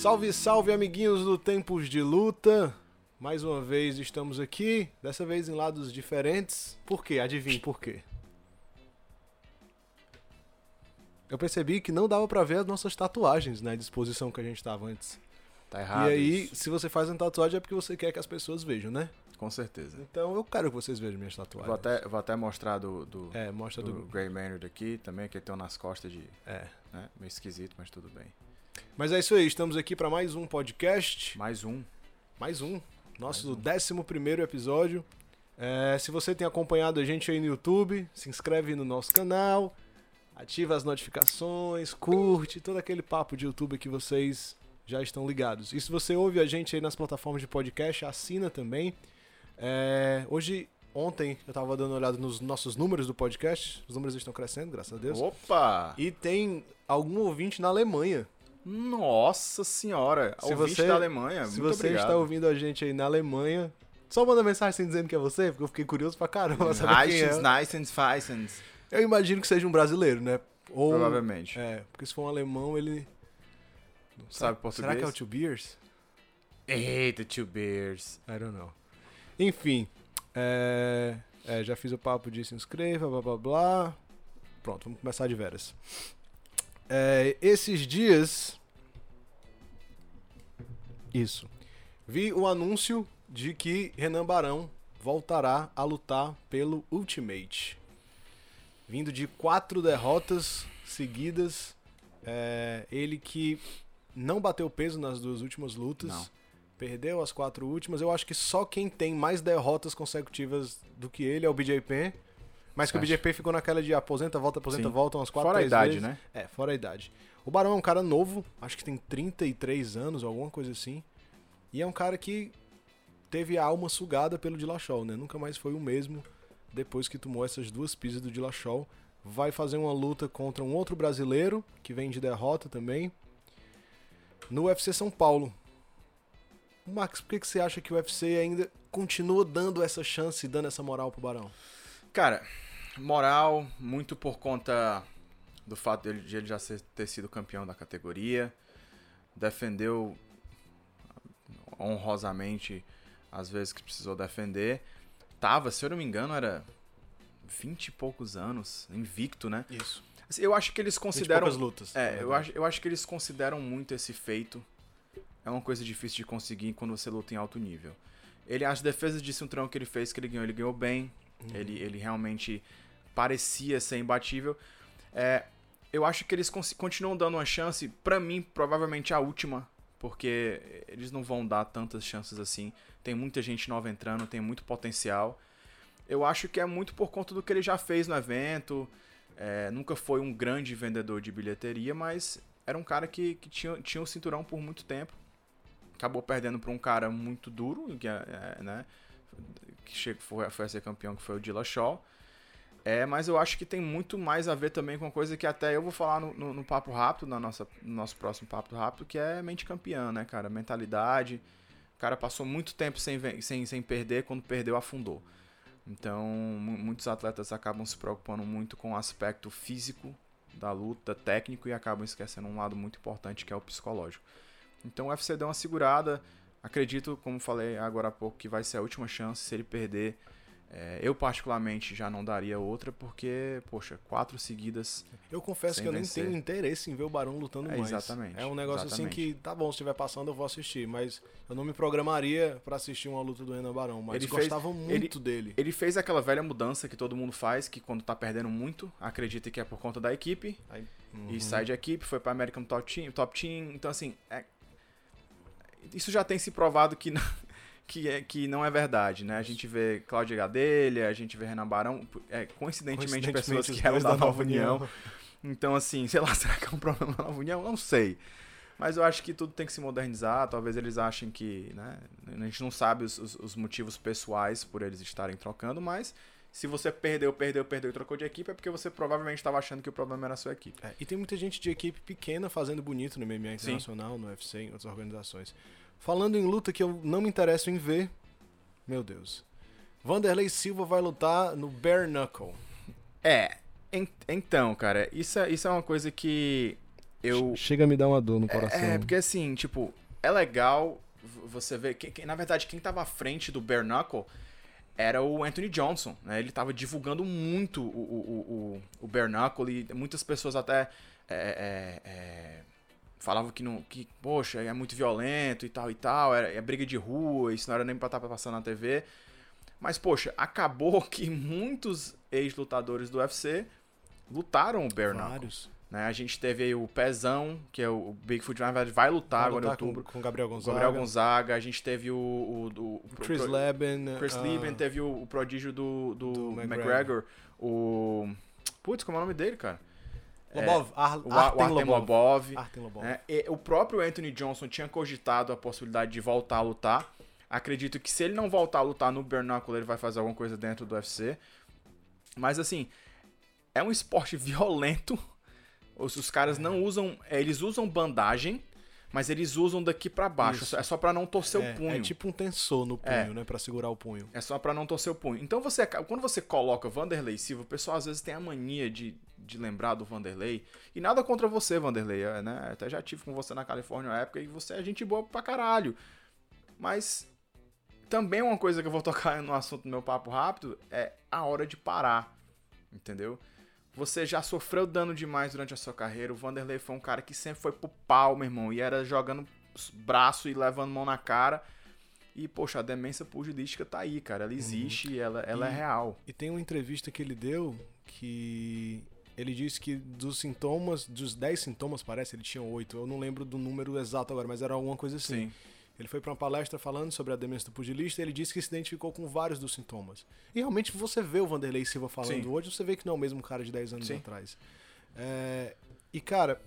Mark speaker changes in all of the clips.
Speaker 1: Salve, salve, amiguinhos do Tempos de Luta. Mais uma vez estamos aqui, dessa vez em lados diferentes. Por quê? Adivinhe por quê? Eu percebi que não dava pra ver as nossas tatuagens na disposição que a gente tava antes.
Speaker 2: Tá errado.
Speaker 1: e aí,
Speaker 2: isso.
Speaker 1: se você faz uma tatuagem é porque você quer que as pessoas vejam, né?
Speaker 2: Com certeza.
Speaker 1: Então eu quero que vocês vejam minhas tatuagens.
Speaker 2: Vou até, vou até mostrar do, do,
Speaker 1: É, mostra
Speaker 2: do
Speaker 1: do.
Speaker 2: Grey Maynard aqui também, que tem um nas costas de.
Speaker 1: É.
Speaker 2: Né, meio esquisito, mas tudo bem.
Speaker 1: Mas é isso aí, estamos aqui pra mais um podcast.
Speaker 2: Mais um.
Speaker 1: Mais um. Nosso
Speaker 2: Mais um.
Speaker 1: décimo primeiro episódio. É, se você tem acompanhado a gente aí no YouTube, se inscreve no nosso canal, ativa as notificações, curte, todo aquele papo de YouTube que vocês já estão ligados. E se você ouve a gente aí nas plataformas de podcast, assina também. É, hoje, ontem, eu tava dando uma olhada nos nossos números do podcast. Os números estão crescendo, graças a Deus.
Speaker 2: Opa!
Speaker 1: E tem algum ouvinte na Alemanha.
Speaker 2: Nossa senhora!
Speaker 1: Se
Speaker 2: ouvinte
Speaker 1: você-
Speaker 2: da Alemanha,
Speaker 1: Se você
Speaker 2: obrigado.
Speaker 1: está ouvindo a gente aí na Alemanha, só manda mensagem sem dizendo que é você, porque eu fiquei curioso pra caramba saber quem
Speaker 2: Nice,
Speaker 1: é. Eu imagino que seja um brasileiro, né? Ou,
Speaker 2: Provavelmente.
Speaker 1: É, porque se for um alemão, ele... Não
Speaker 2: Sabe
Speaker 1: Será
Speaker 2: português?
Speaker 1: que é o Two Beers?
Speaker 2: Eita, two beers.
Speaker 1: I don't know. Enfim, é, é, já fiz o papo de se inscreva, blá blá blá. Pronto, vamos começar de veras. É, esses dias. Isso. Vi o anúncio de que Renan Barão voltará a lutar pelo Ultimate. Vindo de quatro derrotas seguidas. É, ele que não bateu peso nas duas últimas lutas.
Speaker 2: Não.
Speaker 1: Perdeu as quatro últimas. Eu acho que só quem tem mais derrotas consecutivas do que ele é o BJ Penn. Mas que o
Speaker 2: Acho.
Speaker 1: BJ Penn ficou naquela de aposenta, volta, aposenta,
Speaker 2: Sim.
Speaker 1: volta umas quatro,
Speaker 2: Fora a idade,
Speaker 1: vezes.
Speaker 2: né?
Speaker 1: É, fora a idade. O Barão é um cara novo, acho que tem 33 anos, alguma coisa assim. E é um cara que teve a alma sugada pelo Dillashaw, né? Nunca mais foi o mesmo depois que tomou essas duas pisas do Dillashaw. Vai fazer uma luta contra um outro brasileiro, que vem de derrota também, no UFC São Paulo. Max, por que, que você acha que o UFC ainda continua dando essa chance e dando essa moral pro Barão?
Speaker 2: Cara, moral, muito por conta do fato dele, de ele já ter sido campeão da categoria. Defendeu honrosamente as vezes que precisou defender. Tava, se eu não me engano, era 20 e poucos anos, invicto, né?
Speaker 1: Isso.
Speaker 2: Assim, Eu acho que eles
Speaker 1: Consideram lutas.
Speaker 2: É, eu acho, eu acho que eles consideram muito esse feito. É uma coisa difícil de conseguir quando você luta em alto nível. Ele, as defesas de cinturão que ele fez, que ele ganhou, ele ganhou bem. Ele, ele realmente parecia ser imbatível. É, eu acho que eles continuam dando uma chance, pra mim, provavelmente a última, porque eles não vão dar tantas chances assim. Tem muita gente nova entrando, tem muito potencial. Eu acho que é muito por conta do que ele já fez no evento. É, nunca foi um grande vendedor de bilheteria, mas era um cara que, que tinha, tinha o cinturão por muito tempo. Acabou perdendo para um cara muito duro, é, é, né, que chegou, foi, foi a ser campeão, que foi o Dillashaw. É, mas eu acho que tem muito mais a ver também com uma coisa que até eu vou falar no, no- no papo rápido, na nossa, no nosso próximo papo rápido, que é mente campeã, né, cara? Mentalidade. O cara passou muito tempo sem, sem, sem perder, quando perdeu, afundou. Então, mu- muitos atletas acabam se preocupando muito com o aspecto físico da luta, técnico, e acabam esquecendo um lado muito importante que é o psicológico. Então, o UFC deu uma segurada. Acredito, como falei agora há pouco, que vai ser a última chance. Se ele perder, é, eu particularmente já não daria outra, porque, poxa, quatro seguidas.
Speaker 1: Eu confesso que eu nem
Speaker 2: vencer.
Speaker 1: tenho interesse em ver o Barão lutando
Speaker 2: É,
Speaker 1: mais.
Speaker 2: exatamente,
Speaker 1: É um negócio assim
Speaker 2: exatamente.
Speaker 1: que, tá bom, se estiver passando eu vou assistir, mas eu não me programaria pra assistir uma luta do Renan Barão, mas
Speaker 2: Ele fez-
Speaker 1: gostava muito dele.
Speaker 2: Ele fez aquela velha mudança que todo mundo faz, que quando tá perdendo muito, acredita que é por conta da equipe,
Speaker 1: Aí-
Speaker 2: e
Speaker 1: Uhum.
Speaker 2: sai de equipe, foi pra American Top Team, Top Team então assim, é- isso já tem se provado que não, que, é, que não é verdade, né? A gente vê Cláudia Gadelha, a gente vê Renan Barão, é, coincidentemente, pessoas
Speaker 1: os
Speaker 2: que eram da Nova União. Então, assim, sei lá, será que é um problema na Nova União? Não sei. Mas eu acho que tudo tem que se modernizar. Talvez eles achem que, né? A gente não sabe os, os- os motivos pessoais por eles estarem trocando, mas se você perdeu, perdeu, perdeu e trocou de equipe, é porque você provavelmente estava achando que o problema era a sua equipe.
Speaker 1: É, e tem muita gente de equipe pequena fazendo bonito no MMA
Speaker 2: Sim.
Speaker 1: Internacional, no UFC, em outras organizações. Falando em luta que eu não me interesso em ver, meu Deus. Vanderlei Silva vai lutar no Bare Knuckle.
Speaker 2: É, en- então, cara, isso é, isso é uma coisa que eu.
Speaker 1: Chega a me dar uma dor no coração.
Speaker 2: É, porque assim, tipo, é legal você ver. Que, que, na verdade, quem tava à frente do Bare Knuckle era o Anthony Johnson, né? Ele tava divulgando muito o, o, o, o Bare Knuckle e muitas pessoas até. é, é, é, falavam que não. que, poxa, é muito violento e tal e tal, é, é briga de rua, isso não era nem pra estar passando na TV. Mas, poxa, acabou que muitos ex-lutadores do UFC lutaram o Bare Knuckle.
Speaker 1: Vários.
Speaker 2: Né? A gente teve aí o Pezão, que é o o Bigfoot, na verdade, vai lutar
Speaker 1: Vai
Speaker 2: agora
Speaker 1: lutar
Speaker 2: em outubro.
Speaker 1: com, com Gabriel
Speaker 2: o
Speaker 1: Gonzaga.
Speaker 2: Gabriel Gonzaga. A gente teve o. o, o- o
Speaker 1: Chris
Speaker 2: pro-
Speaker 1: Leben.
Speaker 2: Chris
Speaker 1: ah,
Speaker 2: Lieben, teve o, o prodígio do, do,
Speaker 1: do
Speaker 2: McGregor.
Speaker 1: McGregor.
Speaker 2: O. Putz, como é o nome dele, cara?
Speaker 1: Lobov. Ar,
Speaker 2: O, Ar- o
Speaker 1: Artem
Speaker 2: Artem
Speaker 1: Lobov.
Speaker 2: Lobov.
Speaker 1: Artem Lobov.
Speaker 2: né? O próprio Anthony Johnson tinha cogitado a possibilidade de voltar a lutar. Acredito que se ele não voltar a lutar no Bernáculo, ele vai fazer alguma coisa dentro do UFC. Mas assim, é um esporte violento. Os, os caras não usam. é, Eles usam bandagem, mas eles usam daqui pra baixo.
Speaker 1: Isso.
Speaker 2: É só pra não torcer
Speaker 1: é,
Speaker 2: o punho.
Speaker 1: é tipo um tensor no punho,
Speaker 2: É.
Speaker 1: né? Pra segurar o punho.
Speaker 2: É só pra não torcer o punho. Então você quando você coloca Vanderlei Silva, o pessoal às vezes tem a mania de, de lembrar do Vanderlei. E nada contra você, Vanderlei, é, né? Até já tive com você na Califórnia na época e você é gente boa pra caralho. Mas também uma coisa que eu vou tocar no assunto do meu papo rápido é a hora de parar. Entendeu? Você já sofreu dano demais durante a sua carreira. O Vanderlei foi um cara que sempre foi pro pau, meu irmão. E era jogando braço e levando mão na cara. E, poxa, a demência pugilística tá aí, cara. Ela existe, ela, ela é
Speaker 1: E-
Speaker 2: real.
Speaker 1: E tem uma entrevista que ele deu que ele disse que dos sintomas, dos 10 sintomas, parece, ele tinha 8. Eu não lembro do número exato agora, mas era alguma coisa assim.
Speaker 2: Sim.
Speaker 1: Ele foi pra uma palestra falando sobre a demência do pugilista e ele disse que se identificou com vários dos sintomas. E realmente você vê o Vanderlei Silva falando
Speaker 2: Sim.
Speaker 1: hoje, você vê que não é o mesmo cara de 10 anos
Speaker 2: Sim.
Speaker 1: atrás. É, e cara,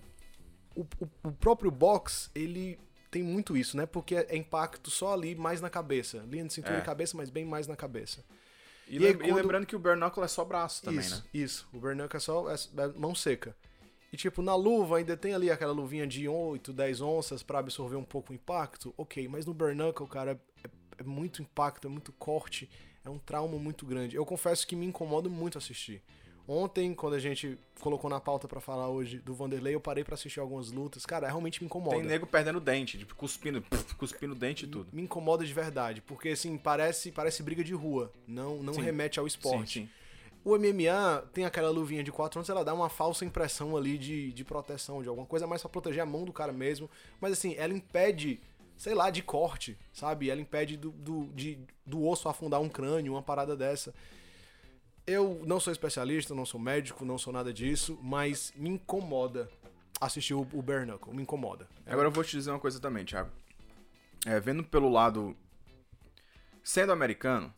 Speaker 1: o, o- o próprio box, ele tem muito isso, né? Porque é impacto só ali, mais na cabeça. Linha de cintura
Speaker 2: É.
Speaker 1: e cabeça, mas bem mais na cabeça.
Speaker 2: E,
Speaker 1: E aí,
Speaker 2: e
Speaker 1: quando-
Speaker 2: lembrando que o Bernacle é só braço também,
Speaker 1: isso,
Speaker 2: né?
Speaker 1: Isso, o Bernuck é só é, é mão seca. E tipo, na luva ainda tem ali aquela luvinha de 8, 10 onças pra absorver um pouco o impacto. Ok, mas no Bernuckle, cara, é, é muito impacto, é muito corte, é um trauma muito grande. Eu confesso que me incomoda muito assistir. Ontem, quando a gente colocou na pauta pra falar hoje do Vanderlei, eu parei pra assistir algumas lutas. Cara, realmente me incomoda.
Speaker 2: Tem nego perdendo dente, tipo, cuspindo, cuspindo dente e tudo.
Speaker 1: Me incomoda de verdade, porque assim, parece, parece briga de rua, não, não
Speaker 2: Sim.
Speaker 1: remete ao esporte.
Speaker 2: Sim, sim.
Speaker 1: O MMA tem aquela luvinha de 4 onças, ela dá uma falsa impressão ali de, de proteção, de alguma coisa mais pra proteger a mão do cara mesmo. Mas assim, ela impede, sei lá, de corte, sabe? Ela impede do, do, de, do osso afundar um crânio, uma parada dessa. Eu não sou especialista, não sou médico, não sou nada disso, mas me incomoda assistir o, o Bare Knuckle, me incomoda.
Speaker 2: Agora eu vou te dizer uma coisa também, Thiago. É, vendo pelo lado. Sendo americano,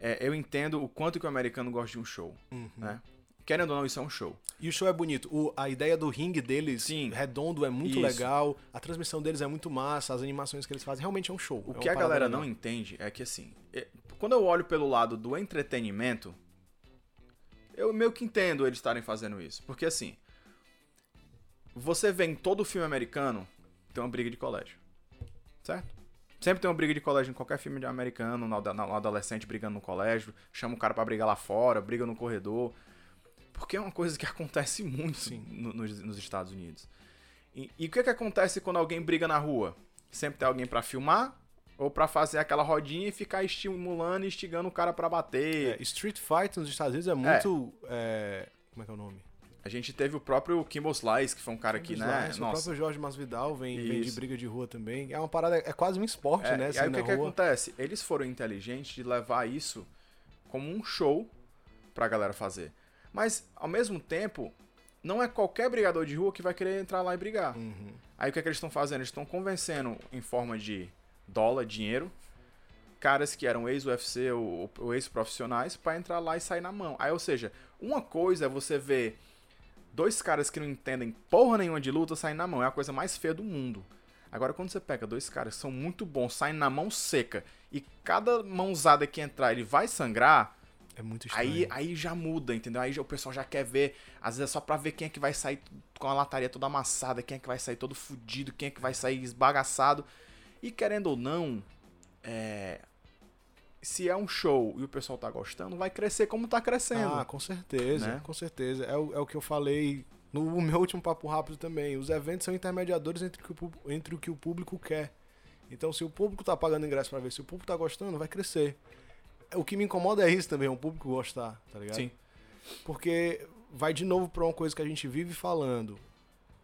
Speaker 2: é, eu entendo o quanto que o americano gosta de um show.
Speaker 1: Uhum.
Speaker 2: Né? Querendo ou não, isso é um show.
Speaker 1: E o show é bonito. O- a ideia do ringue deles,
Speaker 2: Sim.
Speaker 1: redondo, é muito
Speaker 2: Isso.
Speaker 1: legal. A transmissão deles é muito massa. As animações que eles fazem realmente é um show.
Speaker 2: O
Speaker 1: é
Speaker 2: que a galera
Speaker 1: legal.
Speaker 2: não entende é que assim, é- quando eu olho pelo lado do entretenimento, eu meio que entendo eles estarem fazendo isso. Porque assim, você vê em todo filme americano, tem uma briga de colégio. Certo? Sempre tem uma briga de colégio em qualquer filme de americano, um ado- adolescente brigando no colégio, chama o cara pra brigar lá fora, briga no corredor. Porque é uma coisa que acontece muito no- nos, nos Estados Unidos. E, e o que, que acontece quando alguém briga na rua? Sempre tem alguém pra filmar ou pra fazer aquela rodinha e ficar estimulando e instigando o cara pra bater.
Speaker 1: É, Street Fight nos Estados Unidos é muito. é, como é que é o nome?
Speaker 2: A gente teve o próprio Kimball Slice, que foi um cara que, né?
Speaker 1: Slice, O
Speaker 2: Nossa.
Speaker 1: próprio Jorge Masvidal vem, vem de briga de rua também. É uma parada, é quase um esporte,
Speaker 2: É,
Speaker 1: né? Assim,
Speaker 2: aí o que, que acontece? Eles foram inteligentes de levar isso como um show pra galera fazer. Mas, ao mesmo tempo, não é qualquer brigador de rua que vai querer entrar lá e brigar.
Speaker 1: Uhum.
Speaker 2: Aí o que, é que eles estão fazendo? Eles estão convencendo em forma de dólar, dinheiro, caras que eram ex-UFC ou, ou ex-profissionais pra entrar lá e sair na mão. Aí, ou seja, uma coisa é você ver dois caras que não entendem porra nenhuma de luta saindo na mão. É a coisa mais feia do mundo. Agora, quando você pega dois caras que são muito bons, saem na mão seca, e cada mãozada que entrar ele vai sangrar,
Speaker 1: É muito estranho.
Speaker 2: Aí, aí já muda, entendeu? Aí já- o pessoal já quer ver, às vezes é só pra ver quem é que vai sair com a lataria toda amassada, quem é que vai sair todo fudido, quem é que vai sair esbagaçado. E querendo ou não, é, se é um show e o pessoal tá gostando, vai crescer como tá crescendo.
Speaker 1: Ah, com certeza,
Speaker 2: né?
Speaker 1: com certeza. É o, é o que eu falei No meu último papo rápido também, os eventos são intermediadores entre, o que o, entre o que o público quer. Então, se o público tá pagando ingresso para ver se o público tá gostando, vai crescer. O que me incomoda é isso também, é o público gostar, tá ligado?
Speaker 2: Sim.
Speaker 1: Porque vai de novo para uma coisa que a gente vive falando.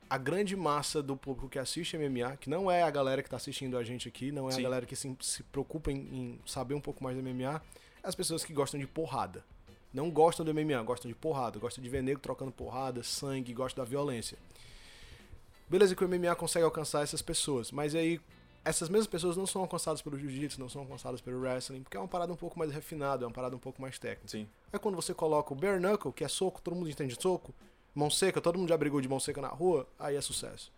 Speaker 1: A grande massa do público que assiste MMA, que não é a galera que tá assistindo a gente aqui, não é
Speaker 2: Sim.
Speaker 1: a galera que se, se preocupa em, em saber um pouco mais do MMA, é as pessoas que gostam de porrada. Não gostam do MMA, gostam de porrada, gostam de ver nego trocando porrada, sangue, gostam da violência. Beleza que o MMA consegue alcançar essas pessoas, mas aí essas mesmas pessoas não são alcançadas pelo jiu-jitsu, não são alcançadas pelo wrestling, porque é uma parada um pouco mais refinada, é uma parada um pouco mais técnica.
Speaker 2: Sim.
Speaker 1: Aí quando você coloca o bare knuckle, que é soco, todo mundo entende soco, mão seca, todo mundo já brigou de mão seca na rua, aí é sucesso.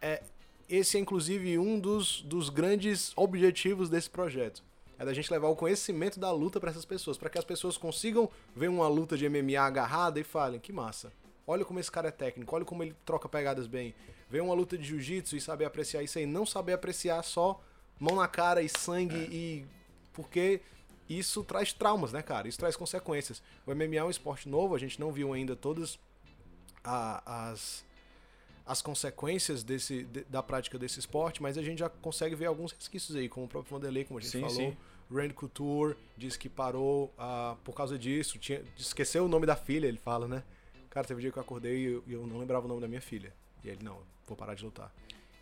Speaker 1: É, esse é inclusive um dos, dos grandes objetivos desse projeto. É da gente levar o conhecimento da luta para essas pessoas, para que as pessoas consigam ver uma luta de MMA agarrada e falem, que massa. Olha como esse cara é técnico, olha como ele troca pegadas bem. Ver uma luta de jiu-jitsu e saber apreciar isso aí, não saber apreciar só mão na cara e sangue e porque isso traz traumas, né, cara? Isso traz consequências. O MMA é um esporte novo, a gente não viu ainda todas a- as, as consequências desse, de- da prática desse esporte, mas a gente já consegue ver alguns resquícios aí, como o próprio Vanderlei, como a gente
Speaker 2: Sim,
Speaker 1: falou.
Speaker 2: sim.
Speaker 1: Randy Couture disse que parou ah, por causa disso. Tinha, esqueceu o nome da filha, ele fala, né? Cara, teve um dia que eu acordei e eu, eu não lembrava o nome da minha filha. E ele, não, vou parar de lutar.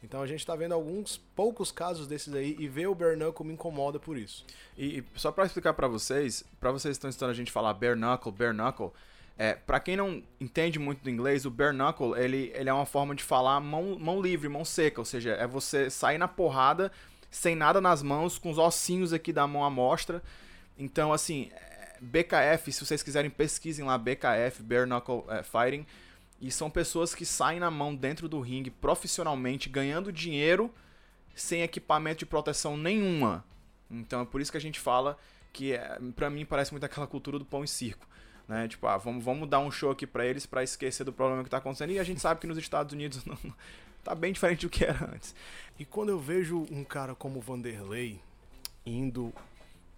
Speaker 1: Então a gente tá vendo alguns poucos casos desses aí e ver o Bernacle me incomoda por isso.
Speaker 2: E, e só pra explicar pra vocês, pra vocês que estão estudando a gente falar bare knuckle, é, pra quem não entende muito do inglês, o bare knuckle, ele, ele é uma forma de falar mão, mão livre, mão seca, ou seja, é você sair na porrada sem nada nas mãos, com os ossinhos aqui da mão à mostra. Então, assim, é, BKF, se vocês quiserem, pesquisem lá BKF, Bare Knuckle é, Fighting, e são pessoas que saem na mão dentro do ringue profissionalmente, ganhando dinheiro sem equipamento de proteção nenhuma. Então é por isso que a gente fala que é, para mim parece muito aquela cultura do pão e circo, né? Tipo, ah, vamos, vamos dar um show aqui pra eles pra esquecer do problema que tá acontecendo. E a gente sabe que nos Estados Unidos não, tá bem diferente do que era antes.
Speaker 1: E quando eu vejo um cara como o Vanderlei indo,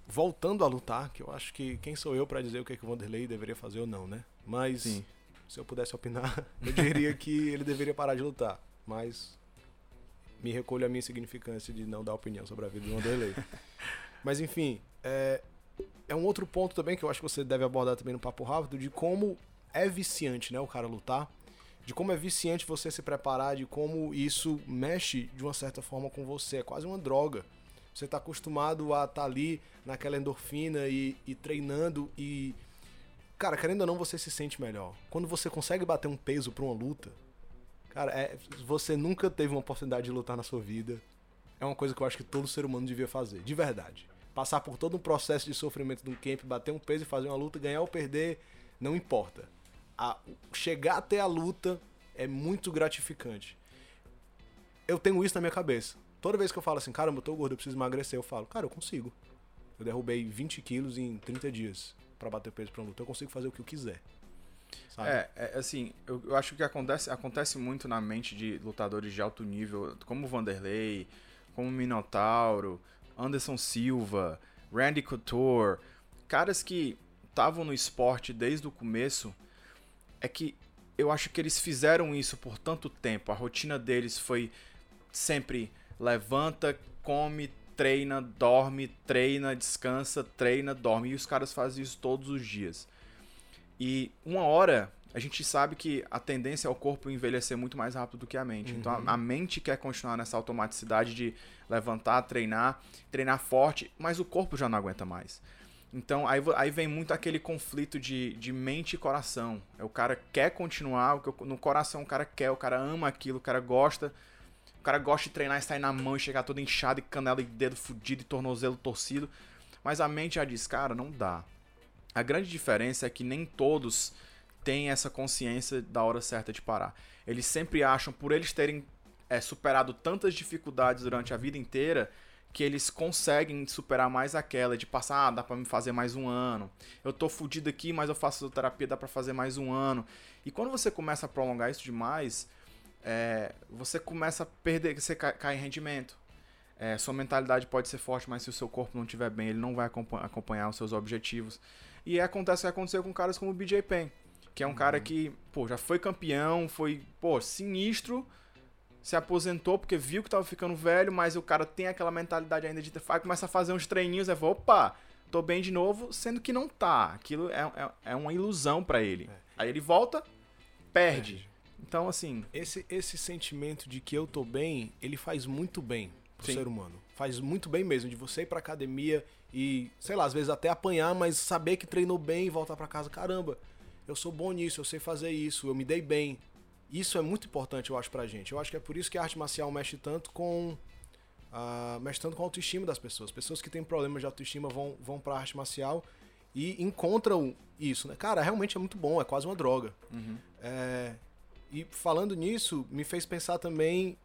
Speaker 1: voltando a lutar, que eu acho que quem sou eu pra dizer o que, é que o Vanderlei deveria fazer ou não, né? Mas
Speaker 2: Sim.
Speaker 1: se eu pudesse opinar, eu diria que ele deveria parar de lutar. Mas me recolho a minha insignificância de não dar opinião sobre a vida do Vanderlei. Mas enfim, é, é um outro ponto também que eu acho que você deve abordar também no Papo Rápido, de como é viciante, né, o cara lutar. De como é viciante você se preparar, de como isso mexe de uma certa forma com você. É quase uma droga. Você tá acostumado a estar ali naquela endorfina e, e treinando e. Cara, querendo ou não, você se sente melhor. Quando você consegue bater um peso pra uma luta, cara, é, você nunca teve uma oportunidade de lutar na sua vida. É uma coisa que eu acho que todo ser humano devia fazer, de verdade. Passar por todo um processo de sofrimento de um camp, bater um peso e fazer uma luta, ganhar ou perder, não importa. A- chegar até a luta é muito gratificante. Eu tenho isso na minha cabeça. Toda vez que eu falo assim, caramba, eu tô gordo, eu preciso emagrecer, eu falo, cara, eu consigo. Eu derrubei 20 quilos em 30 dias pra bater peso pra uma luta. Eu consigo fazer o que eu quiser. Sabe?
Speaker 2: É, é, assim, eu, eu acho que acontece, acontece muito na mente de lutadores de alto nível, como o Vanderlei, como o Minotauro, Anderson Silva, Randy Couture, caras que estavam no esporte desde o começo, é que eu acho que eles fizeram isso por tanto tempo, a rotina deles foi sempre levanta, come, treina, dorme, treina, descansa, treina, dorme, e os caras fazem isso todos os dias. E uma hora, a gente sabe que a tendência é o corpo envelhecer muito mais rápido do que a mente. Então a, a mente quer continuar nessa automaticidade de levantar, treinar, treinar forte, mas o corpo já não aguenta mais. Então aí, aí vem muito aquele conflito de, de mente e coração. É, O cara quer continuar, no coração o cara quer, o cara ama aquilo, o cara gosta. O cara gosta de treinar e sair na mão e chegar todo inchado e canela e dedo fudido e tornozelo torcido. Mas a mente já diz, cara, não dá. A grande diferença é que nem todos têm essa consciência da hora certa de parar. Eles sempre acham, por eles terem é, superado tantas dificuldades durante a vida inteira, que eles conseguem superar mais aquela de passar, ah, dá pra me fazer mais um ano. Eu tô fudido aqui, mas eu faço terapia, dá pra fazer mais um ano. E quando você começa a prolongar isso demais, é, você começa a perder, você cai, cai em rendimento. É, sua mentalidade pode ser forte, mas se o seu corpo não estiver bem, ele não vai acompa- acompanhar os seus objetivos. E acontece o que aconteceu com caras como o BJ Penn. Que é um cara que, pô, já foi campeão, foi, pô, sinistro, se aposentou porque viu que tava ficando velho, mas o cara tem aquela mentalidade ainda de começa a fazer uns treininhos, fala, opa, tô bem de novo, sendo que não tá. Aquilo é, é, é uma ilusão para ele. Aí ele volta, perde.
Speaker 1: Perde.
Speaker 2: Então, assim,
Speaker 1: Esse, esse sentimento de que eu tô bem, ele faz muito bem pro
Speaker 2: Sim.
Speaker 1: ser humano. Faz muito bem mesmo, de você ir pra academia e, sei lá, às vezes até apanhar, mas saber que treinou bem e voltar pra casa. Caramba, eu sou bom nisso, eu sei fazer isso, eu me dei bem. Isso é muito importante, eu acho, pra gente. Eu acho que é por isso que a arte marcial mexe tanto com. ah, mexe tanto com a autoestima das pessoas. Pessoas que têm problemas de autoestima vão, vão pra arte marcial e encontram isso, né? Cara, realmente é muito bom, é quase uma droga. É, e falando nisso, me fez pensar também.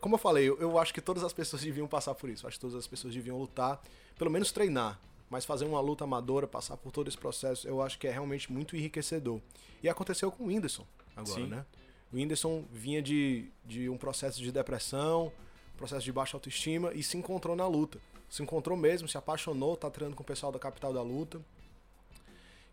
Speaker 1: Como eu falei, eu, eu acho que todas as pessoas deviam passar por isso. Eu acho que todas as pessoas deviam lutar, pelo menos treinar. Mas fazer uma luta amadora, passar por todo esse processo, eu acho que é realmente muito enriquecedor. E aconteceu com o Whindersson agora,
Speaker 2: Sim.
Speaker 1: né? O Whindersson vinha de, de um processo de depressão, processo de baixa autoestima e se encontrou na luta. Se encontrou mesmo, se apaixonou, tá treinando com o pessoal da capital da luta.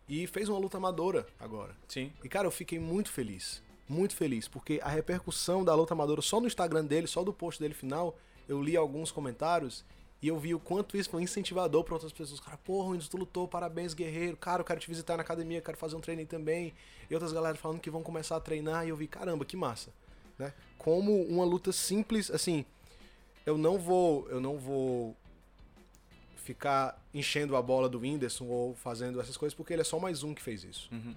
Speaker 1: E fez uma luta amadora agora.
Speaker 2: sim.
Speaker 1: E cara, eu fiquei muito feliz. Muito feliz, porque a repercussão da luta amadora só no Instagram dele, só do post dele final, eu li alguns comentários e eu vi o quanto isso foi incentivador para outras pessoas. Cara, porra, Windows, tu lutou, parabéns, guerreiro. Cara, eu quero te visitar na academia, quero fazer um treino também. E outras galera falando que vão começar a treinar e eu vi, caramba, que massa, né? Como uma luta simples, assim, eu não vou, eu não vou ficar enchendo a bola do Whindersson ou fazendo essas coisas, porque ele é só mais um que fez isso.
Speaker 2: Uhum.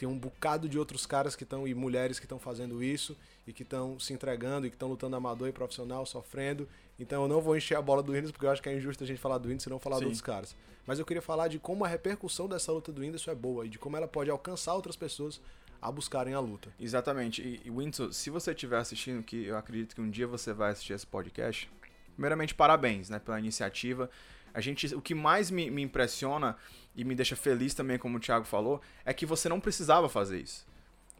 Speaker 1: Tem um bocado de outros caras que estão e mulheres que estão fazendo isso e que estão se entregando e que estão lutando amador e profissional, sofrendo. Então eu não vou encher a bola do Whindersson porque eu acho que é injusto a gente falar do Whindersson e não falar
Speaker 2: Sim.
Speaker 1: outros caras. Mas eu queria falar de como a repercussão dessa luta do Whindersson é boa e de como ela pode alcançar outras pessoas a buscarem a luta.
Speaker 2: Exatamente. E, e se você estiver assistindo, que eu acredito que um dia você vai assistir esse podcast, primeiramente parabéns, né, pela iniciativa. A gente, o que mais me, me impressiona e me deixa feliz também, como o Thiago falou, é que você não precisava fazer isso.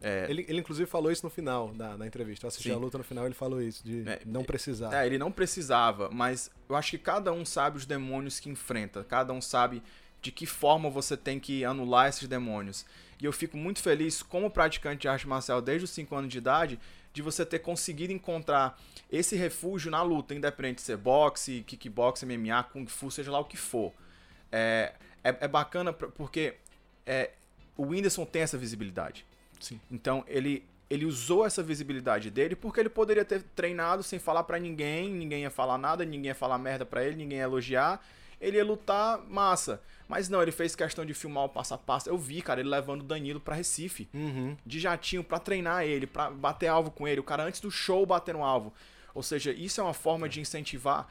Speaker 2: É,
Speaker 1: Ele, ele inclusive falou isso no final da, da entrevista. Eu assisti
Speaker 2: Sim.
Speaker 1: a luta no final ele falou isso, de
Speaker 2: É,
Speaker 1: não precisar.
Speaker 2: É, ele não precisava, mas eu acho que cada um sabe os demônios que enfrenta, cada um sabe de que forma você tem que anular esses demônios. E eu fico muito feliz, como praticante de arte marcial desde os 5 anos de idade, de você ter conseguido encontrar esse refúgio na luta, independente de ser boxe, kickbox, MMA, kung fu, seja lá o que for. É, é, é bacana porque é, o Whindersson tem essa visibilidade.
Speaker 1: Sim.
Speaker 2: Então ele ele usou essa visibilidade dele porque ele poderia ter treinado sem falar pra ninguém, ninguém ia falar nada, ninguém ia falar merda pra ele, ninguém ia elogiar. Ele ia lutar massa. Mas não, ele fez questão de filmar o passo a passo. Eu vi, cara, ele levando o Danilo pra Recife,
Speaker 1: Uhum.
Speaker 2: de jatinho pra treinar ele, pra bater alvo com ele, o cara antes do show bater no alvo. Ou seja, isso é uma forma de incentivar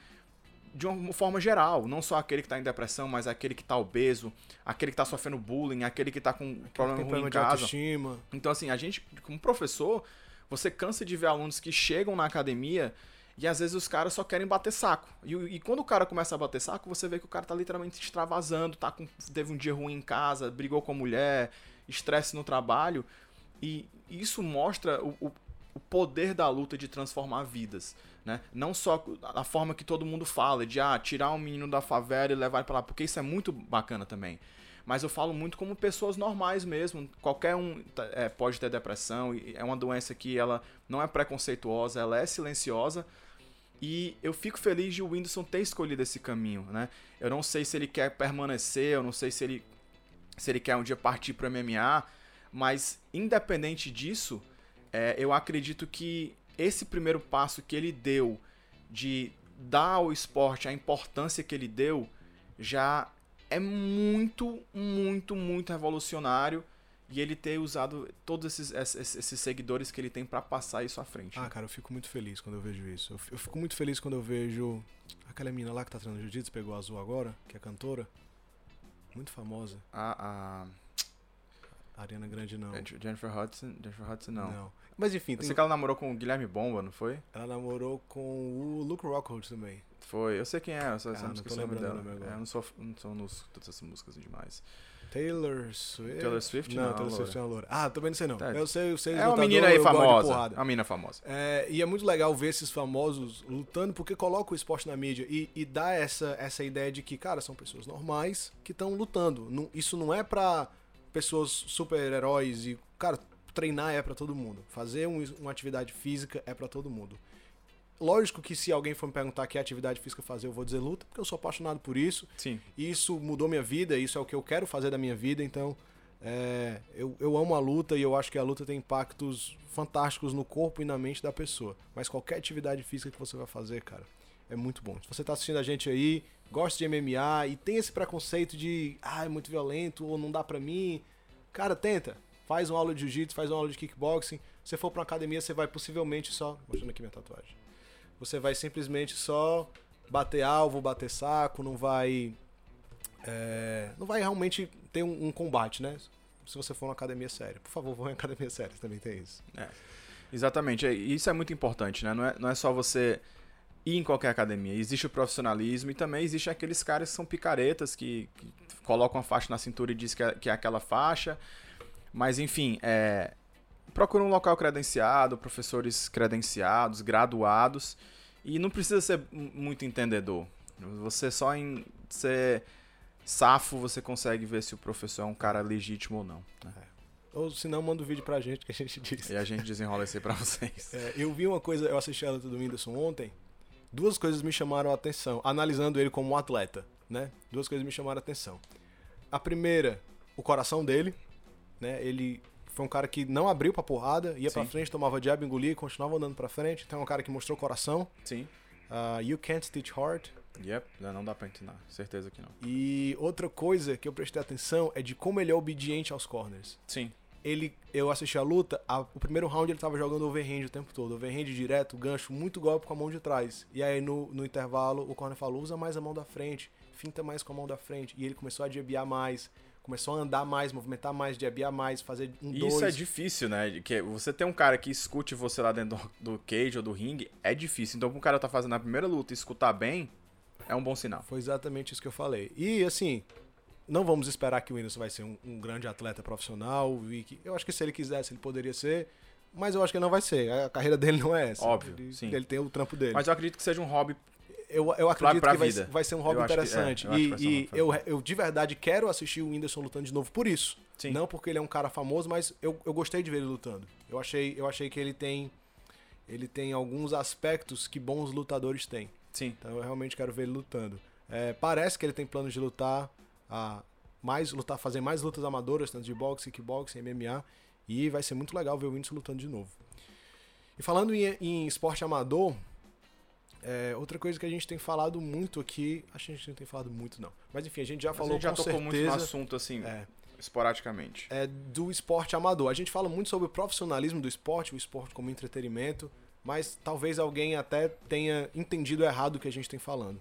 Speaker 2: de uma forma geral, não só aquele que tá em depressão, mas aquele que tá obeso, aquele que tá sofrendo bullying, aquele que tá com
Speaker 1: Tem
Speaker 2: problema ruim
Speaker 1: problema
Speaker 2: em casa.
Speaker 1: autoestima.
Speaker 2: Então, assim, a gente, como professor, você cansa de ver alunos que chegam na academia e às vezes os caras só querem bater saco. E, e quando o cara começa a bater saco, você vê que o cara tá literalmente extravasando, tá com, teve um dia ruim em casa, brigou com a mulher, estresse no trabalho. E isso mostra o, o, o poder da luta de transformar vidas. Né? Não só a forma que todo mundo fala, de ah, tirar um menino da favela e levar ele pra lá, porque isso é muito bacana também. Mas eu falo muito como pessoas normais mesmo. Qualquer um tá- é, pode ter depressão. É uma doença que ela não é preconceituosa, ela é silenciosa. E eu fico feliz de o Whindersson ter escolhido esse caminho, né? Eu não sei se ele quer permanecer, eu não sei se ele, se ele quer um dia partir para MMA, mas independente disso, é, eu acredito que esse primeiro passo que ele deu de dar ao esporte a importância que ele deu já é muito, muito, muito revolucionário e ele ter usado todos esses, esses, esses seguidores que ele tem para passar isso à frente.
Speaker 1: Ah, cara, eu fico muito feliz quando eu vejo isso. Eu Eu fico muito feliz quando eu vejo aquela menina lá que tá treinando jiu-jitsu, pegou azul agora, que é cantora. Muito famosa.
Speaker 2: A,
Speaker 1: A Ariana Grande não.
Speaker 2: Jennifer Hudson, Jennifer Hudson não.
Speaker 1: Mas enfim,
Speaker 2: Eu
Speaker 1: tem-
Speaker 2: sei que ela namorou com o Guilherme Bomba, não foi?
Speaker 1: ela namorou com o Luke Rockhold também.
Speaker 2: Foi. Eu sei quem é, eu só, só
Speaker 1: Ah,
Speaker 2: não
Speaker 1: não tô
Speaker 2: esqueci o nome dela.
Speaker 1: nome.
Speaker 2: É, eu não sou, não sou nos, todas essas músicas demais.
Speaker 1: Taylor Swift.
Speaker 2: Taylor Swift
Speaker 1: Não,
Speaker 2: não,
Speaker 1: Taylor. Swift é uma loura. Ah, também não sei não.
Speaker 2: Tá.
Speaker 1: Eu sei, eu sei.
Speaker 2: É uma
Speaker 1: lutador,
Speaker 2: menina aí famosa. Uma menina famosa.
Speaker 1: É, e é muito legal ver esses famosos lutando porque coloca o esporte na mídia e, e dá essa, essa ideia de que, cara, são pessoas normais que estão lutando. Não- isso não é pra, pessoas super-heróis e, cara, treinar é pra todo mundo. Fazer um- uma atividade física é pra todo mundo. Lógico que se alguém for me perguntar que atividade física fazer, eu vou dizer luta, porque eu sou apaixonado por isso.
Speaker 2: Sim.
Speaker 1: Isso mudou minha vida, isso é o que eu quero fazer da minha vida, então é, eu, eu amo a luta e eu acho que a luta tem impactos fantásticos no corpo e na mente da pessoa. Mas qualquer atividade física que você vai fazer, cara, é muito bom. Se você tá assistindo a gente aí, gosta de MMA e tem esse preconceito de, ah, é muito violento ou não dá pra mim, cara, tenta. Faz uma aula de jiu-jitsu, faz uma aula de kickboxing. Se você for pra uma academia, você vai possivelmente só. Mostrando aqui minha tatuagem. Você vai simplesmente só bater alvo, bater saco, não vai. é, não vai realmente ter um, um combate, né? Se você for numa academia séria. Por favor, vá em academia séria, também tem isso.
Speaker 2: Exatamente. é- Isso é muito importante, né? Não é, não é só você ir em qualquer academia. Existe o profissionalismo e também existe aqueles caras que são picaretas, que, que colocam a faixa na cintura e diz que é, que é aquela faixa. Mas, enfim, é, procura um local credenciado, professores credenciados, graduados. E não precisa ser mu- muito entendedor. Você só em ser safo, você consegue ver se o professor é um cara legítimo ou não. né?
Speaker 1: Ou se não, manda um vídeo pra gente que a gente diz.
Speaker 2: E a gente desenrola isso aí pra vocês.
Speaker 1: É, eu vi uma coisa, eu assisti a luta do Whindersson ontem. Duas coisas me chamaram a atenção, analisando ele como um atleta, né? Duas coisas me chamaram a atenção. A primeira, o coração dele, né? Ele foi um cara que não abriu pra porrada, ia pra
Speaker 2: Sim.
Speaker 1: frente, tomava jab, engolia e continuava andando pra frente. Então é um cara que mostrou coração.
Speaker 2: Sim.
Speaker 1: Ah, you can't teach heart.
Speaker 2: Yep, não não dá pra ensinar. Certeza que não.
Speaker 1: E outra coisa que eu prestei atenção é de como ele é obediente aos corners.
Speaker 2: Sim.
Speaker 1: ele, eu assisti a luta, a- o primeiro round ele tava jogando overhand o tempo todo. Overhand direto, gancho, muito golpe com a mão de trás. E aí no, no intervalo o corner falou, usa mais a mão da frente, finta mais com a mão da frente. E ele começou a jabear mais, começou a andar mais, movimentar mais, jabear mais, fazer um dois.
Speaker 2: Isso é difícil, né? Que você ter um cara que escute você lá dentro do, do cage ou do ringue é difícil. Então, um cara tá fazendo a primeira luta e escutar bem, é um bom sinal.
Speaker 1: Foi exatamente isso que eu falei. E assim, não vamos esperar que o Whindersson vai ser um, um grande atleta profissional. E que, eu acho que se ele quisesse, ele poderia ser. Mas eu acho que ele não vai ser. A carreira dele não é essa.
Speaker 2: Óbvio,
Speaker 1: Ele,
Speaker 2: sim.
Speaker 1: ele tem o trampo dele.
Speaker 2: Mas eu acredito que seja um hobby.
Speaker 1: Eu, eu acredito
Speaker 2: pra
Speaker 1: que vai, vai ser um hobby
Speaker 2: Eu acho que- é,
Speaker 1: interessante.
Speaker 2: eu
Speaker 1: e e
Speaker 2: pra
Speaker 1: eu, eu de verdade quero assistir o Whindersson lutando de novo por isso.
Speaker 2: Sim.
Speaker 1: Não porque ele é um cara famoso, mas eu, eu gostei de ver ele lutando. Eu achei, eu achei que ele tem. Ele tem alguns aspectos que bons lutadores têm.
Speaker 2: Sim.
Speaker 1: Então eu realmente quero ver ele lutando. É, parece que ele tem planos de lutar a mais lutar, fazer mais lutas amadoras, tanto de boxe, kickboxing, MMA, e vai ser muito legal ver o Whindersson lutando de novo. E falando em, em esporte amador, é, outra coisa que a gente tem falado muito aqui, acho que a gente não tem falado muito não, mas enfim, a gente já
Speaker 2: Mas
Speaker 1: falou
Speaker 2: a gente já
Speaker 1: com
Speaker 2: tocou
Speaker 1: certeza
Speaker 2: muito no assunto, assim,
Speaker 1: é,
Speaker 2: esporadicamente.
Speaker 1: é do esporte amador. A gente fala muito sobre o profissionalismo do esporte, o esporte como entretenimento, mas talvez alguém até tenha entendido errado o que a gente tem falando.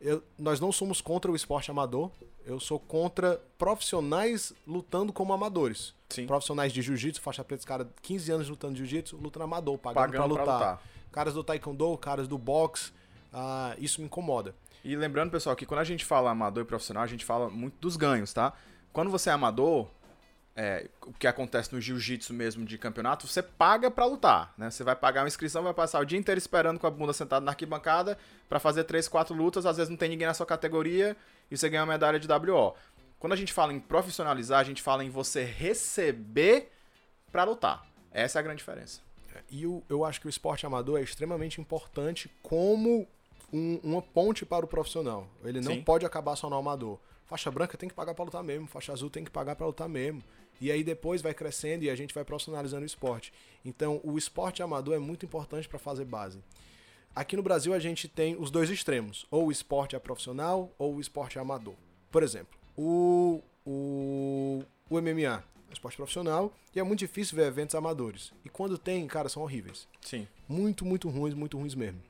Speaker 1: Eu- nós não somos contra o esporte amador, eu sou contra profissionais lutando como amadores.
Speaker 2: Sim.
Speaker 1: Profissionais de jiu-jitsu, faixa preta, cara 15 anos lutando jiu-jitsu, lutando amador, pagando,
Speaker 2: Pagando
Speaker 1: pra
Speaker 2: pra
Speaker 1: lutar. Caras do taekwondo, caras do boxe, ah, isso me incomoda.
Speaker 2: E lembrando, pessoal, que quando a gente fala amador e profissional, a gente fala muito dos ganhos, tá? Quando você é amador, é, o que acontece no jiu-jitsu mesmo de campeonato, você paga pra lutar, né? Você vai pagar uma inscrição, vai passar o dia inteiro esperando com a bunda sentada na arquibancada pra fazer três, quatro lutas, às vezes não tem ninguém na sua categoria e você ganha uma medalha de WO. Quando a gente fala em profissionalizar, a gente fala em você receber pra lutar. Essa é a grande diferença.
Speaker 1: E eu, eu acho que o esporte amador é extremamente importante como um- uma ponte para o profissional. Ele não
Speaker 2: Sim.
Speaker 1: pode acabar só no amador. Faixa branca tem que pagar para lutar mesmo, faixa azul tem que pagar para lutar mesmo. E aí depois vai crescendo e a gente vai profissionalizando o esporte. Então, o esporte amador é muito importante para fazer base. Aqui no Brasil a gente tem os dois extremos, ou o esporte é profissional ou o esporte é amador. Por exemplo, o, o, o MMA esporte profissional e é muito difícil ver eventos amadores. E quando tem, cara, são horríveis.
Speaker 2: Sim.
Speaker 1: Muito, muito ruins, muito ruins mesmo.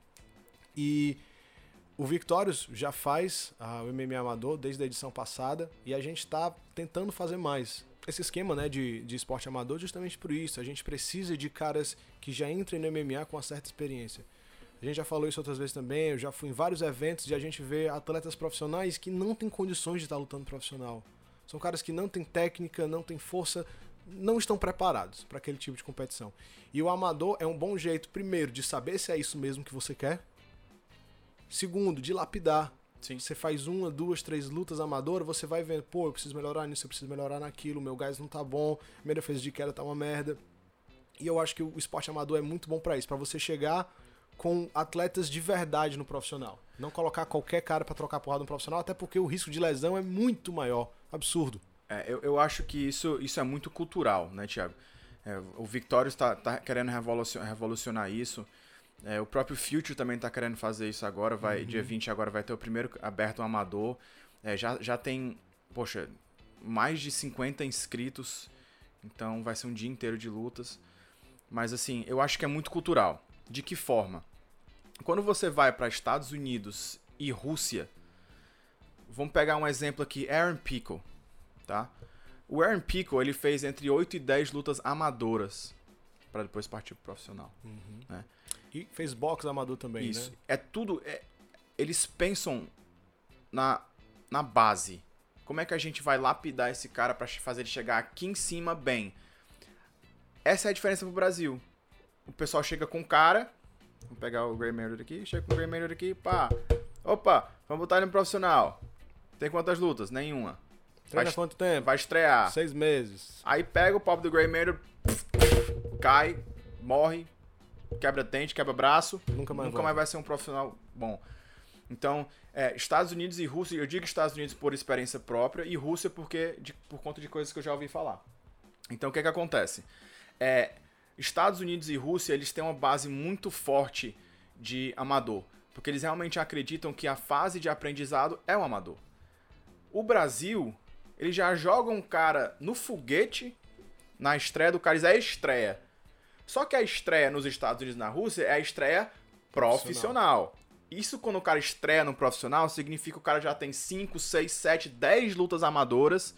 Speaker 1: E o Victorious já faz ah, o MMA amador desde a edição passada e a gente está tentando fazer mais. Esse esquema né, de, de esporte amador justamente por isso. A gente precisa de caras que já entrem no MMA com uma certa experiência. A gente já falou isso outras vezes também. Eu já fui em vários eventos e a gente vê atletas profissionais que não têm condições de estar lutando profissional. São caras que não têm técnica, não têm força, não estão preparados para aquele tipo de competição. E o amador é um bom jeito, primeiro, de saber se é isso mesmo que você quer. Segundo, de lapidar.
Speaker 2: Sim.
Speaker 1: Você faz uma, duas, três lutas amadoras, você vai vendo, pô, eu preciso melhorar nisso, eu preciso melhorar naquilo, meu gás não tá bom, minha defesa de queda tá uma merda. E eu acho que o esporte amador é muito bom pra isso, pra você chegar com atletas de verdade no profissional. Não colocar qualquer cara pra trocar porrada no profissional, até porque o risco de lesão é muito maior. Absurdo.
Speaker 2: É, eu, eu acho que isso, isso é muito cultural, né, Thiago? É, o Victorious tá, tá querendo revolucionar, isso. É, o próprio Future também tá querendo fazer isso agora. Vai, Dia 20 agora vai ter o primeiro aberto amador. É, já, já tem, poxa, mais de 50 inscritos. Então vai ser um dia inteiro de lutas. Mas assim, eu acho que é muito cultural. De que forma? Quando você vai para Estados Unidos e Rússia, vamos pegar um exemplo aqui, Aaron Pico, tá? O Aaron Pico, ele fez entre 8 e 10 lutas amadoras para depois partir pro profissional, né?
Speaker 1: E fez boxe amador também,
Speaker 2: Isso.
Speaker 1: né?
Speaker 2: É tudo. é- eles pensam na, na base. Como é que a gente vai lapidar esse cara pra fazer ele chegar aqui em cima bem? Essa é a diferença pro Brasil. O pessoal chega com o cara. Vamos pegar o Grey Matter aqui. Chega com o Grey Matter aqui. Pá. Opa, vamos botar ele no profissional. Tem quantas lutas? Nenhuma.
Speaker 1: Treina
Speaker 2: Vai,
Speaker 1: quanto tempo?
Speaker 2: vai estrear.
Speaker 1: Seis meses.
Speaker 2: Aí pega o pobre do Grey Matter. Cai. Morre. Quebra dente, quebra braço.
Speaker 1: Nunca mais
Speaker 2: Nunca
Speaker 1: volta.
Speaker 2: mais vai ser um profissional bom. Então, é, Estados Unidos e Rússia, eu digo Estados Unidos por experiência própria e Rússia porque de- por conta de coisas que eu já ouvi falar. Então, o que que acontece? É, Estados Unidos e Rússia, eles têm uma base muito forte de amador, porque eles realmente acreditam que a fase de aprendizado é o amador. O Brasil, ele já joga um cara no foguete na estreia do cara, isso é estreia. Só que a estreia nos Estados Unidos e na Rússia é a estreia profissional. Isso quando o cara estreia no profissional, significa que o cara já tem 5, 6, 7, 10 lutas amadoras,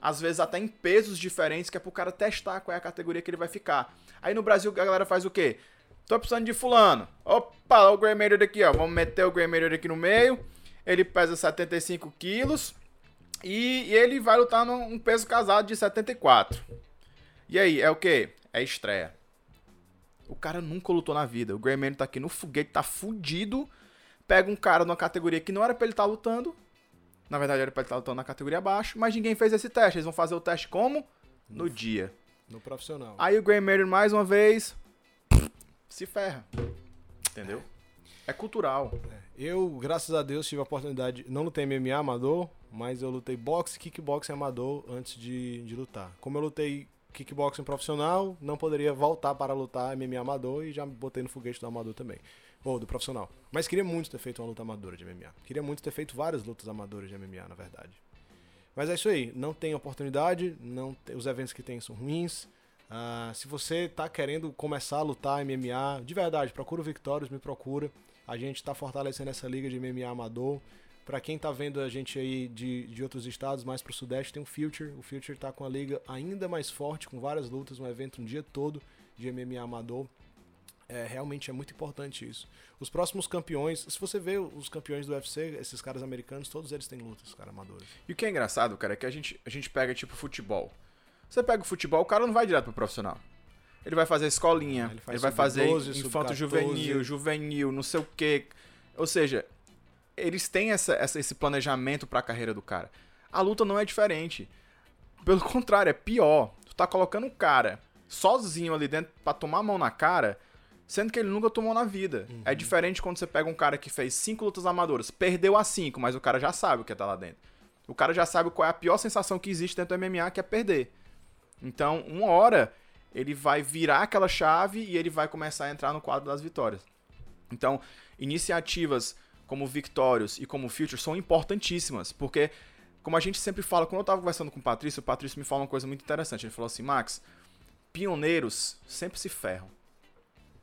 Speaker 2: às vezes até em pesos diferentes, que é pro cara testar qual é a categoria que ele vai ficar. Aí no Brasil a galera faz o quê? Tô precisando de fulano. Opa, o Grey Matter aqui, ó. Vamos meter o Grey Matter aqui no meio. Ele pesa 75 quilos. E, e ele vai lutar num um peso casado de 74. E aí, é o quê? É estreia. O cara nunca lutou na vida. O Grey Man tá aqui no foguete, tá fudido. Pega um cara numa categoria que não era pra ele estar lutando. Na verdade, era pra ele estar lutando na categoria abaixo. Mas ninguém fez esse teste. Eles vão fazer o teste como? No dia.
Speaker 1: No profissional.
Speaker 2: Aí o Grey Matter, mais uma vez, se ferra. Entendeu? É cultural.
Speaker 1: Eu, graças a Deus, tive a oportunidade. Não lutei MMA amador, mas eu lutei boxe kickboxing amador antes de, de lutar. Como eu lutei kickboxing profissional, não poderia voltar para lutar MMA amador e já botei no foguete do amador também. Ou do profissional. Mas queria muito ter feito uma luta amadora de MMA. Queria muito ter feito várias lutas amadoras de MMA, na verdade. Mas é isso aí. Não tem oportunidade, não tem- os eventos que tem são ruins. Ah, se você tá querendo começar a lutar MMA, de verdade, procura o Victorious, me procura. A gente tá fortalecendo essa liga de MMA amador. Pra quem tá vendo a gente aí de, de outros estados, mais pro sudeste, tem o Future. O Future tá com a liga ainda mais forte, com várias lutas, um evento um dia todo de MMA amador. É, realmente é muito importante isso. Os próximos campeões, se você vê os campeões do UFC, esses caras americanos, todos eles têm lutas, cara, amadores.
Speaker 2: E o que é engraçado, cara, é que a gente, a gente pega, tipo, futebol. Você pega o futebol, o cara não vai direto pro profissional. Ele vai fazer escolinha,
Speaker 1: Ele
Speaker 2: ele,
Speaker 1: faz
Speaker 2: vai fazer
Speaker 1: sub-12,
Speaker 2: infanto
Speaker 1: sub-14.
Speaker 2: juvenil, juvenil, não sei o quê. Ou seja, eles têm essa, essa- esse planejamento pra carreira do cara. A luta não é diferente. Pelo contrário, é pior. Tu tá colocando um cara sozinho ali dentro pra tomar a mão na cara, sendo que ele nunca tomou na vida. É diferente quando você pega um cara que fez cinco lutas amadoras, perdeu as cinco, mas o cara já sabe o que tá lá dentro. O cara já sabe qual é a pior sensação que existe dentro do MMA, que é perder. Então, uma hora, ele vai virar aquela chave e ele vai começar a entrar no quadro das vitórias. Então, iniciativas como Victorious e como Future são importantíssimas, porque, como a gente sempre fala, quando eu tava conversando com o Patrício, o Patrício me falou uma coisa muito interessante. Ele falou assim: Max, pioneiros sempre se ferram.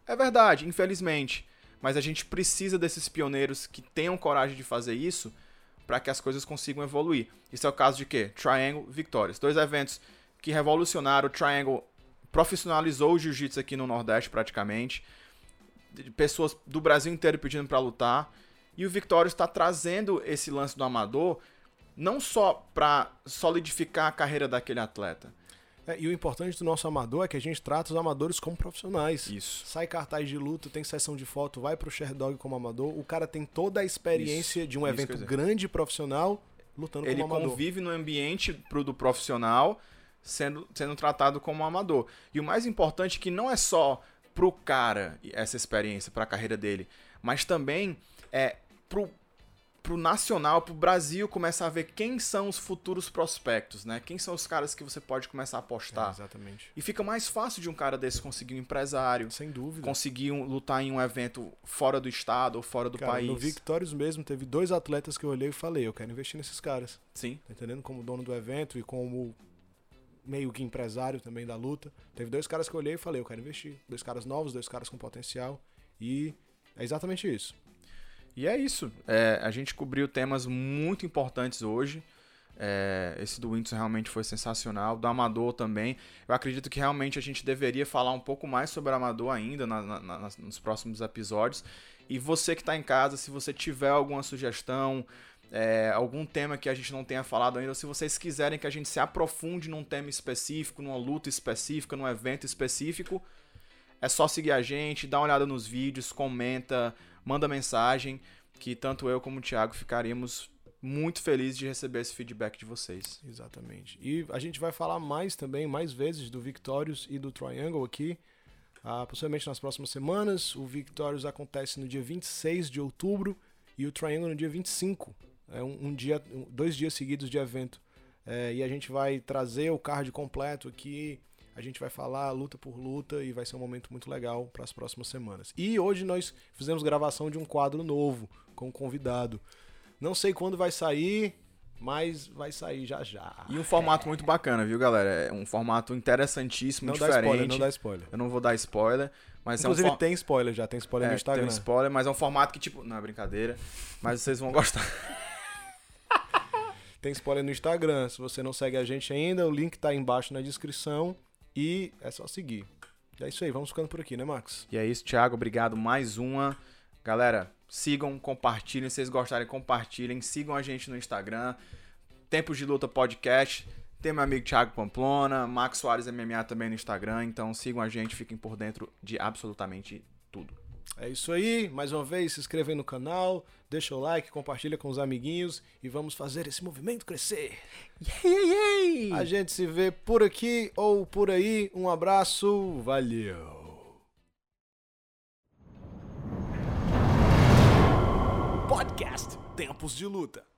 Speaker 2: É verdade, infelizmente. Mas a gente precisa desses pioneiros que tenham coragem de fazer isso para que as coisas consigam evoluir. Isso é o caso de quê? Triangle Victorious. Dois eventos que revolucionaram. O Triangle profissionalizou o jiu-jitsu aqui no Nordeste praticamente. Pessoas do Brasil inteiro pedindo para lutar. E o Victorious está trazendo esse lance do amador não só para solidificar a carreira daquele atleta,
Speaker 1: É, e o importante do nosso amador é que a gente trata os amadores como profissionais.
Speaker 2: Isso.
Speaker 1: Sai cartaz de luta, tem sessão de foto, vai pro Sherdog como amador. O cara tem toda a experiência
Speaker 2: Isso,
Speaker 1: de um
Speaker 2: isso
Speaker 1: evento grande profissional lutando
Speaker 2: Ele
Speaker 1: como amador.
Speaker 2: convive no ambiente pro do profissional sendo, sendo tratado como amador. E o mais importante é que não é só pro cara essa experiência, pra carreira dele, mas também é pro, pro nacional, pro Brasil começar a ver quem são os futuros prospectos, né? Quem são os caras que você pode começar a
Speaker 1: É,
Speaker 2: apostar.
Speaker 1: exatamente.
Speaker 2: E fica mais fácil de um cara desse conseguir um empresário,
Speaker 1: Sem dúvida.
Speaker 2: conseguir um- lutar em um evento fora do estado ou fora do
Speaker 1: Cara,
Speaker 2: país.
Speaker 1: no Victorious mesmo, teve dois atletas que eu olhei e falei, eu quero investir nesses caras.
Speaker 2: Sim.
Speaker 1: Tá entendendo? Como dono do evento e como meio que empresário também da luta. Teve dois caras que eu olhei e falei, eu quero investir. Dois caras novos, dois caras com potencial. E é exatamente isso.
Speaker 2: E é isso. É, a gente cobriu temas muito importantes hoje. É, esse do Whindersson realmente foi sensacional. Do Amador também. Eu acredito que realmente a gente deveria falar um pouco mais sobre o Amador ainda na- na- na- nos próximos episódios. E você que está em casa, se você tiver alguma sugestão, é, algum tema que a gente não tenha falado ainda, ou se vocês quiserem que a gente se aprofunde num tema específico, numa luta específica, num evento específico, é só seguir a gente, dá uma olhada nos vídeos, comenta, manda mensagem, que tanto eu como o Thiago ficaríamos muito felizes de receber esse feedback de vocês.
Speaker 1: Exatamente. E a gente vai falar mais também, mais vezes, do Victorious e do Triangle aqui. Ah, possivelmente nas próximas semanas. O Victorious acontece no dia 26 de outubro e o Triangle no dia 25. É um, um dia, dois dias seguidos de evento. É, e a gente vai trazer o card completo aqui. A gente vai falar luta por luta e vai ser um momento muito legal para as próximas semanas. E hoje nós fizemos gravação de um quadro novo com um convidado. Não sei quando vai sair, mas vai sair já já.
Speaker 2: E um formato muito bacana, viu, galera? É um formato interessantíssimo,
Speaker 1: Não dá
Speaker 2: diferente.
Speaker 1: spoiler, não dá spoiler.
Speaker 2: Eu não vou dar spoiler, mas
Speaker 1: Inclusive
Speaker 2: é um for-
Speaker 1: tem spoiler já, tem spoiler no
Speaker 2: é,
Speaker 1: Instagram.
Speaker 2: tem um spoiler, mas é um formato que, tipo, não é brincadeira, mas vocês vão gostar.
Speaker 1: Tem spoiler no Instagram. Se você não segue a gente ainda, o link tá aí embaixo na descrição e é só seguir. É isso aí, vamos ficando por aqui, né, Max?
Speaker 2: E é isso, Thiago, obrigado. Mais uma. Galera, sigam, compartilhem. Se vocês gostarem, compartilhem. Sigam a gente no Instagram. Tempos de Luta Podcast. Tem meu amigo Thiago Pamplona, Max Soares MMA também no Instagram. Então sigam a gente, fiquem por dentro de absolutamente tudo.
Speaker 1: É isso aí, mais uma vez, se inscreva aí no canal, deixa o like, compartilha com os amiguinhos e vamos fazer esse movimento crescer. A gente se vê por aqui ou por aí. Um abraço, valeu! Podcast Tempos de Luta.